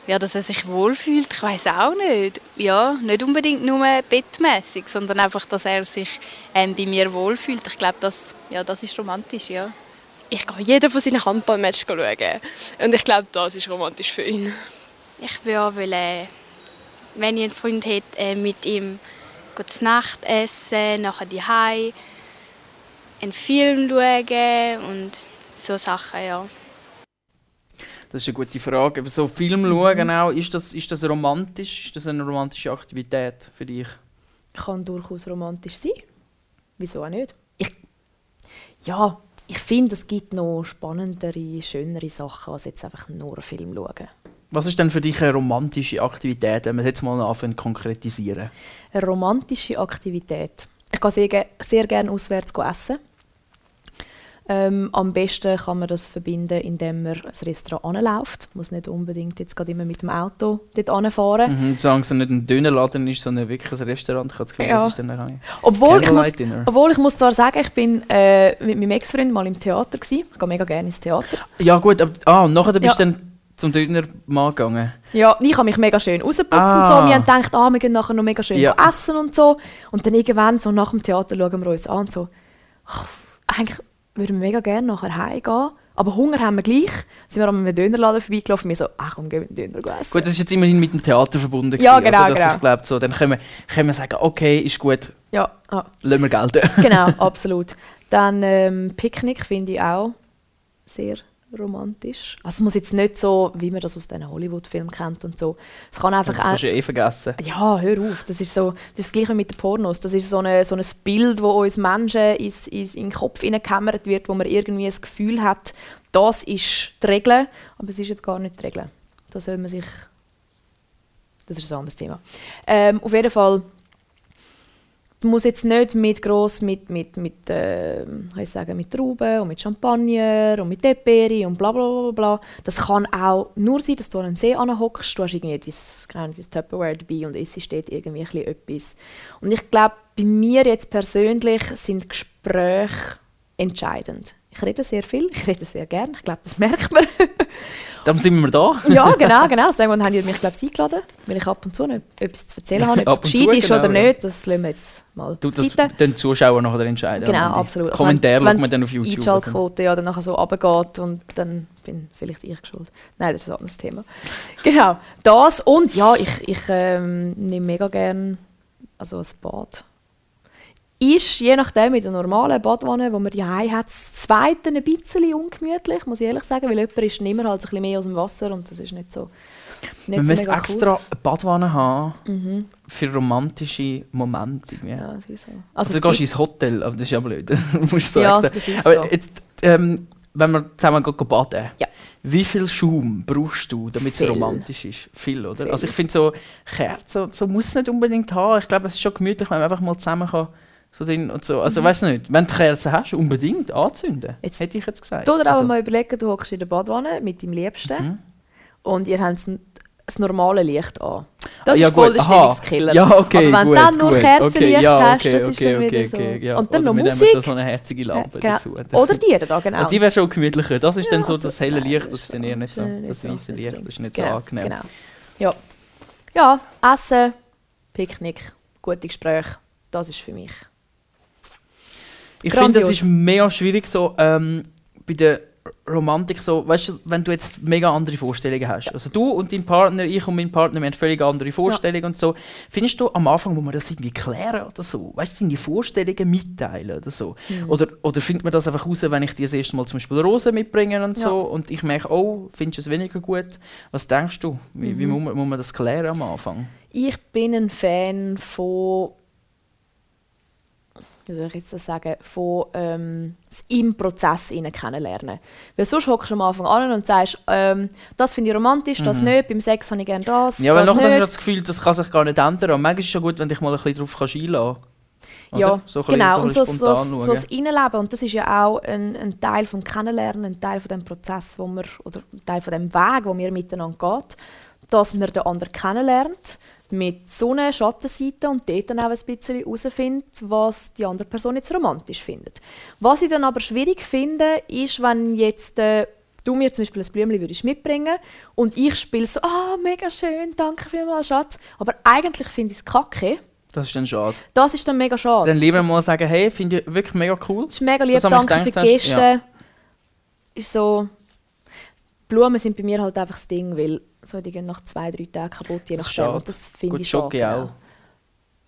S7: ja, dass er sich wohlfühlt. Ich weiß auch nicht. Ja, nicht unbedingt nur bettmäßig, sondern einfach, dass er sich ähm, bei mir wohlfühlt. Ich glaube, das, ja, das ist romantisch, ja.
S6: Ich gehe jeden von seinen Handballmatches schauen. Und ich glaube, das ist romantisch für ihn.
S5: Ich würde wenn ich einen Freund hätte, äh, mit ihm gut Nacht essen, nachher die einen Film schauen und so Sachen, ja.
S3: Das ist eine gute Frage. Aber so Film schauen auch, ist das, ist das romantisch? Ist das eine romantische Aktivität für dich?
S4: Kann durchaus romantisch sein. Wieso auch nicht? Ich, ja, ich finde, es gibt noch spannendere, schönere Sachen, als jetzt einfach nur einen Film schauen.
S3: Was ist denn für dich eine romantische Aktivität, wenn wir es jetzt mal anfangen zu konkretisieren?
S4: Eine romantische Aktivität. Ich gehe sehr, sehr gerne auswärts essen. Ähm, am besten kann man das verbinden, indem man ein Restaurant anläuft. muss nicht unbedingt jetzt gerade immer mit dem Auto dort anfahren.
S3: Mhm, solange es nicht ein Dönerladen ist, sondern wirklich ein Restaurant, ich habe das Gefühl,
S4: Ja.
S3: das ist dann ein
S4: Obwohl ich, muss, obwohl ich muss zwar sagen, ich bin äh, mit meinem Ex-Freund mal im Theater gsi. Ich gehe mega gerne ins Theater.
S3: Ja gut, aber ah, und nachher bist du
S4: Ja.
S3: dann zum Dönermann gegangen.
S4: Ja, ich habe mich mega schön rausgeputzt und
S3: Ah.
S4: so. Wir haben gedacht, ah, wir gehen nachher noch mega schön
S3: Ja.
S4: essen und so. Und dann irgendwann, so nach dem Theater, schauen wir uns an und so, ach, eigentlich würden wir mega gerne nachher heimgehen. Aber Hunger haben wir gleich. Sind wir an einem Dönerladen vorbeigelaufen und wir so, ach komm, gehen wir einen Döner essen.
S3: Gut, das ist jetzt immerhin mit dem Theater verbunden.
S4: Ja,
S3: gewesen,
S4: genau,
S3: oder? Dass
S4: genau.
S3: Ich glaube, so, dann können wir, können wir sagen, okay, ist gut,
S4: Ja, ah.
S3: lassen wir gelten.
S4: genau, absolut. Dann ähm, Picknick finde ich auch sehr romantisch. Also es muss jetzt nicht so, wie man das aus diesen Hollywood-Filmen kennt und so. Es kann einfach
S3: Das kannst du eh vergessen.
S4: Ja, hör auf. Das ist so das, ist das Gleiche mit den Pornos. Das ist so, eine, so ein Bild, wo uns Menschen ins, ins, in den Kopf hineingekämmert wird, wo man irgendwie das Gefühl hat, das ist die Regel, aber es ist eben gar nicht die Regel. Da soll man sich... Das ist ein anderes Thema. Ähm, auf jeden Fall, du musst jetzt nicht mit gross mit, mit, mit, äh, ich sagen, mit Trauben und mit Champagner und mit Deperi und bla bla bla bla. Das kann auch nur sein, dass du an einen See anhockst, du hast irgendwie dein, dein Tupperware dabei und es steht irgendwie ein etwas. Und ich glaube, bei mir jetzt persönlich sind Gespräche entscheidend. Ich rede sehr viel, ich rede sehr gern. Ich glaube, das merkt man.
S3: Dann sind wir da.
S4: ja, genau, genau. So, irgendwann haben die mich, glaube ich, eingeladen, weil ich ab und zu etwas zu erzählen habe. Ob es
S3: zu,
S4: gescheit ist
S3: genau,
S4: oder nicht, das lassen wir jetzt mal
S3: Du, das den Zuschauer nachher entscheiden.
S4: Genau, absolut. Also
S3: Kommentare
S4: wenn- wenn
S3: man dann auf
S4: die
S3: YouTube.
S4: Einschaltquote ja dann nachher so runtergeht und dann bin vielleicht ich schuld. Nein, das ist ein anderes Thema. Genau, das und ja, ich, ich ähm, nehme mega gerne also ein Bad. Ist je nachdem in der normalen Badwanne, wo man die hat, das zweite ein bisschen ungemütlich, muss ich ehrlich sagen, weil jemand ist nimmer halt ein bisschen mehr aus dem Wasser und das ist nicht so nicht
S3: Man
S4: so
S3: muss extra eine Badwanne haben
S4: Mhm.
S3: für romantische Momente. irgendwie.
S4: Ja, das ist so.
S3: Also,
S4: es
S3: du gehst ins Hotel, aber das ist ja blöd. musst du so
S4: Ja,
S3: sagen.
S4: das ist
S3: aber
S4: so.
S3: jetzt, ähm, wenn wir zusammen gehen baden,
S4: Ja.
S3: wie viel Schaum brauchst du, damit es romantisch ist? Viel, oder?
S4: Viel.
S3: Also ich finde so Kerzen, so muss es nicht unbedingt haben. Ich glaube, es ist schon gemütlich, wenn man einfach mal zusammen kann. So drin und so. Also
S4: Mhm.
S3: weiß nicht, wenn du Kerzen hast, unbedingt anzünden.
S4: Jetzt-
S3: hätte ich jetzt gesagt.
S4: Du dir aber
S3: also,
S4: mal überlegen, du hockst in der Badwanne mit deinem Liebsten
S3: Mhm.
S4: und ihr habt das normale Licht an. Das
S3: Ja,
S4: ist voll
S3: gut,
S4: der. Stimmungskiller.
S3: Ja, okay,
S4: aber wenn
S3: gut,
S4: du dann nur
S3: gut.
S4: Kerzenlicht
S3: okay, ja,
S4: hast,
S3: okay,
S4: das ist
S3: okay,
S4: dann wieder so.
S3: ja.
S4: Und dann
S3: Oder
S4: noch Musik.
S3: da so eine herzige Lampe
S4: genau.
S3: dazu.
S4: Oder die da, genau.
S3: Ja, die wäre schon gemütlicher. Das ist dann so das helle
S4: nein,
S3: Licht,
S4: das
S3: das ist dann eher nicht so. Das weiße Licht das ist nicht so angenehm.
S4: Genau. Ja. ja, Essen, Picknick, gute Gespräche, das ist für mich.
S3: Ich finde, es ist mega schwierig so ähm, bei der Romantik so, weißt du, wenn du jetzt mega andere Vorstellungen hast. Also du und dein Partner, ich und mein Partner, wir haben völlig andere Vorstellungen und so. Findest du am Anfang, muss man das irgendwie klären oder so? Weißt du, die Vorstellungen mitteilen oder so?
S4: Mhm.
S3: Oder, oder findet man das einfach raus, wenn ich dir das erste Mal zum Beispiel Rosen mitbringe und
S4: Ja.
S3: so und ich merke, oh, findest du es weniger gut? Was denkst du? Wie, wie
S4: Mhm.
S3: muss, man, muss man das klären am Anfang?
S4: Ich bin ein Fan von, wie soll ich jetzt das sagen, von ähm, das im Prozess kennenlernen. Weil sonst hockst du am Anfang an und sagst, ähm, das finde ich romantisch, das
S3: Mhm.
S4: nicht, beim Sex habe ich gerne das,
S3: Ja, weil nachher hast du
S4: nicht.
S3: das Gefühl, das kann sich gar nicht ändern. Und manchmal ist es schon gut, wenn dich mal ein bisschen darauf kannst einlassen kannst.
S4: Ja,
S3: so ein bisschen-
S4: genau.
S3: ein
S4: und so, so, so, das Innenleben. Und das ist ja auch ein, ein Teil vom Kennenlernen, ein Teil von dem Prozess, wo wir, oder ein Teil von dem Weg, wo wir miteinander geht, dass man den anderen kennenlernt mit Sonne, Schattenseite und dort dann auch ein bisschen herausfindet, was die andere Person jetzt romantisch findet. Was ich dann aber schwierig finde, ist, wenn jetzt äh, du mir zum Beispiel ein Blümchen würdest mitbringen und ich spiele so, ah, mega schön, danke vielmals, Schatz. Aber eigentlich finde ich es kacke.
S3: Das ist dann schade.
S4: Das ist dann mega schade.
S3: Dann lieber mal sagen, hey, finde ich wirklich mega cool.
S4: Das ist mega lieb, danke für die. Geste.
S3: Ja.
S4: Ist so, Blumen sind bei mir halt einfach das Ding, weil so, die gehen nach zwei, drei Tagen kaputt, je
S3: Das
S4: nachdem.
S3: schade.
S4: Und das finde ich schade.
S3: Schoki
S4: genau.
S3: auch.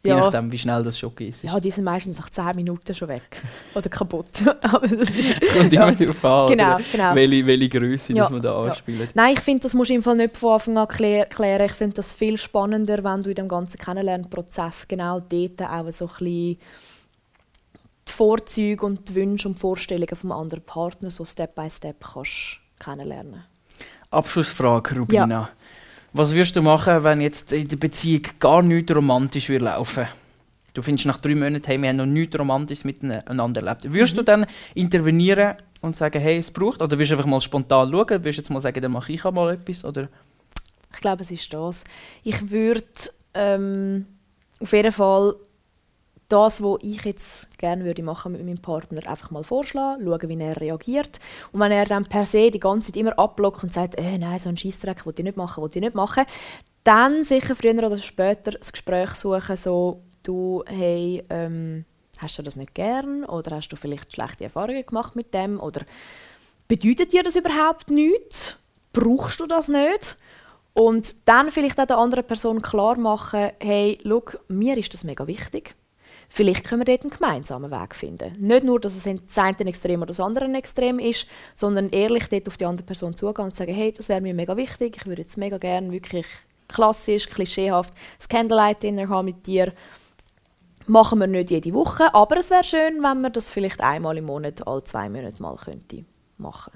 S3: Je
S4: Ja.
S3: nachdem, wie schnell das Schoki ist.
S4: Ja, die sind meistens nach 10 Minuten schon weg. Oder kaputt. Aber das ist,
S3: Kommt
S4: ja.
S3: immer darauf an,
S4: Genau, genau.
S3: welche, welche Größe
S4: Ja,
S3: man da
S4: ja.
S3: anspielt.
S4: Nein, ich finde, das musst du im Fall nicht von Anfang an klär- klären. Ich finde das viel spannender, wenn du in dem ganzen Kennenlernprozess genau dort auch so ein bisschen die Vorzüge und die Wünsche und Vorstellungen vom anderen Partner so Step by Step kannst kennenlernen.
S3: Abschlussfrage, Rubina. Was würdest du machen, wenn jetzt in der Beziehung gar nichts romantisch würde laufen Du findest nach drei Monaten, hey, wir haben noch nichts Romantisches miteinander erlebt. Würdest
S4: Mhm.
S3: du dann intervenieren und sagen, hey, es braucht? Oder würdest du einfach mal spontan schauen? Würdest du jetzt mal sagen, dann mache ich auch mal etwas? Oder?
S4: Ich glaube, es ist das. Ich würde ähm, auf jeden Fall das, was ich jetzt gerne würde machen mit meinem Partner, einfach mal vorschlagen, schauen, wie er reagiert. Und wenn er dann per se die ganze Zeit immer abblockt und sagt, äh, nein, so einen Scheissdreck will ich nicht machen, will ich nicht machen, dann sicher früher oder später das Gespräch suchen, so, du, hey, ähm, hast du das nicht gern? Oder hast du vielleicht schlechte Erfahrungen gemacht mit dem? Oder bedeutet dir das überhaupt nichts? Brauchst du das nicht? Und dann vielleicht auch der anderen Person klar machen, hey, look, mir ist das mega wichtig. Vielleicht können wir dort einen gemeinsamen Weg finden. Nicht nur, dass es das eine Extrem oder das andere Extrem ist, sondern ehrlich dort auf die andere Person zugehen und sagen, hey, das wäre mir mega wichtig, ich würde jetzt mega gerne wirklich klassisch, klischeehaft das Candlelight-Dinner haben mit dir. Machen wir nicht jede Woche, aber es wäre schön, wenn wir das vielleicht einmal im Monat, alle zwei Monate mal könnte machen.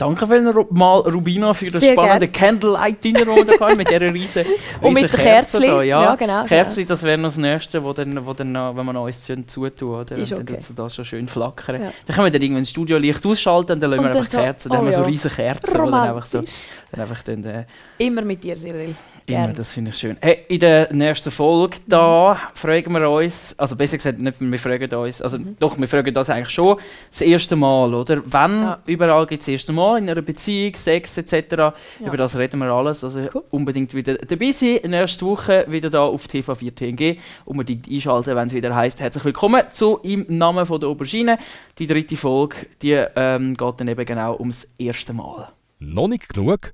S3: Danke vielmals, mal, Rubina, für das
S4: Sehr
S3: spannende. Candlelight-Dinner, das wir hatten, mit dieser riesen,
S4: Und mit
S3: riesen
S4: den
S3: Kerze
S4: Kerzchen.
S3: da. Ja,
S4: Ja, genau,
S3: Kerzen, das wäre noch das Nächste, wo dann, wo dann, wenn wir noch uns zutun, oder?
S4: Ist
S3: dann
S4: okay.
S3: das schon schön flackern.
S4: Ja.
S3: Dann können wir dann irgendwann das Studiolicht ausschalten und dann lassen
S4: Und
S3: wir einfach
S4: so,
S3: Kerzen. Dann
S4: oh
S3: haben wir so
S4: ja.
S3: riesige Kerzen, die dann einfach so... Dann einfach dann, äh,
S4: Immer mit dir, Cyril.
S3: Immer,
S4: Gerne.
S3: das finde ich schön. Hey, in der nächsten Folge da fragen wir uns, also besser gesagt, nicht wir fragen uns, also doch, wir fragen das eigentlich schon das erste Mal, oder? Wenn überall gibt es das erste Mal in einer Beziehung, Sex etc. Über das reden wir alles. Also unbedingt wieder dabei sein. Nächste Woche wieder da auf TV4 TNG. Unbedingt einschalten, wenn es wieder heißt. Herzlich willkommen zu im Namen von der Aubergine. Die dritte Folge, die ähm, geht dann eben genau ums erste Mal.
S2: Noch nicht genug?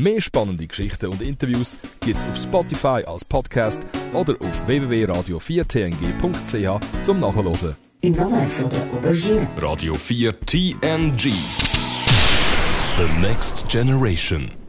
S2: Mehr spannende Geschichten und Interviews gibt's auf Spotify als Podcast oder auf www.radio4tng.ch zum Nachhören.
S1: Im Namen von der Aubergine.
S2: Radio 4 TNG. The Next Generation.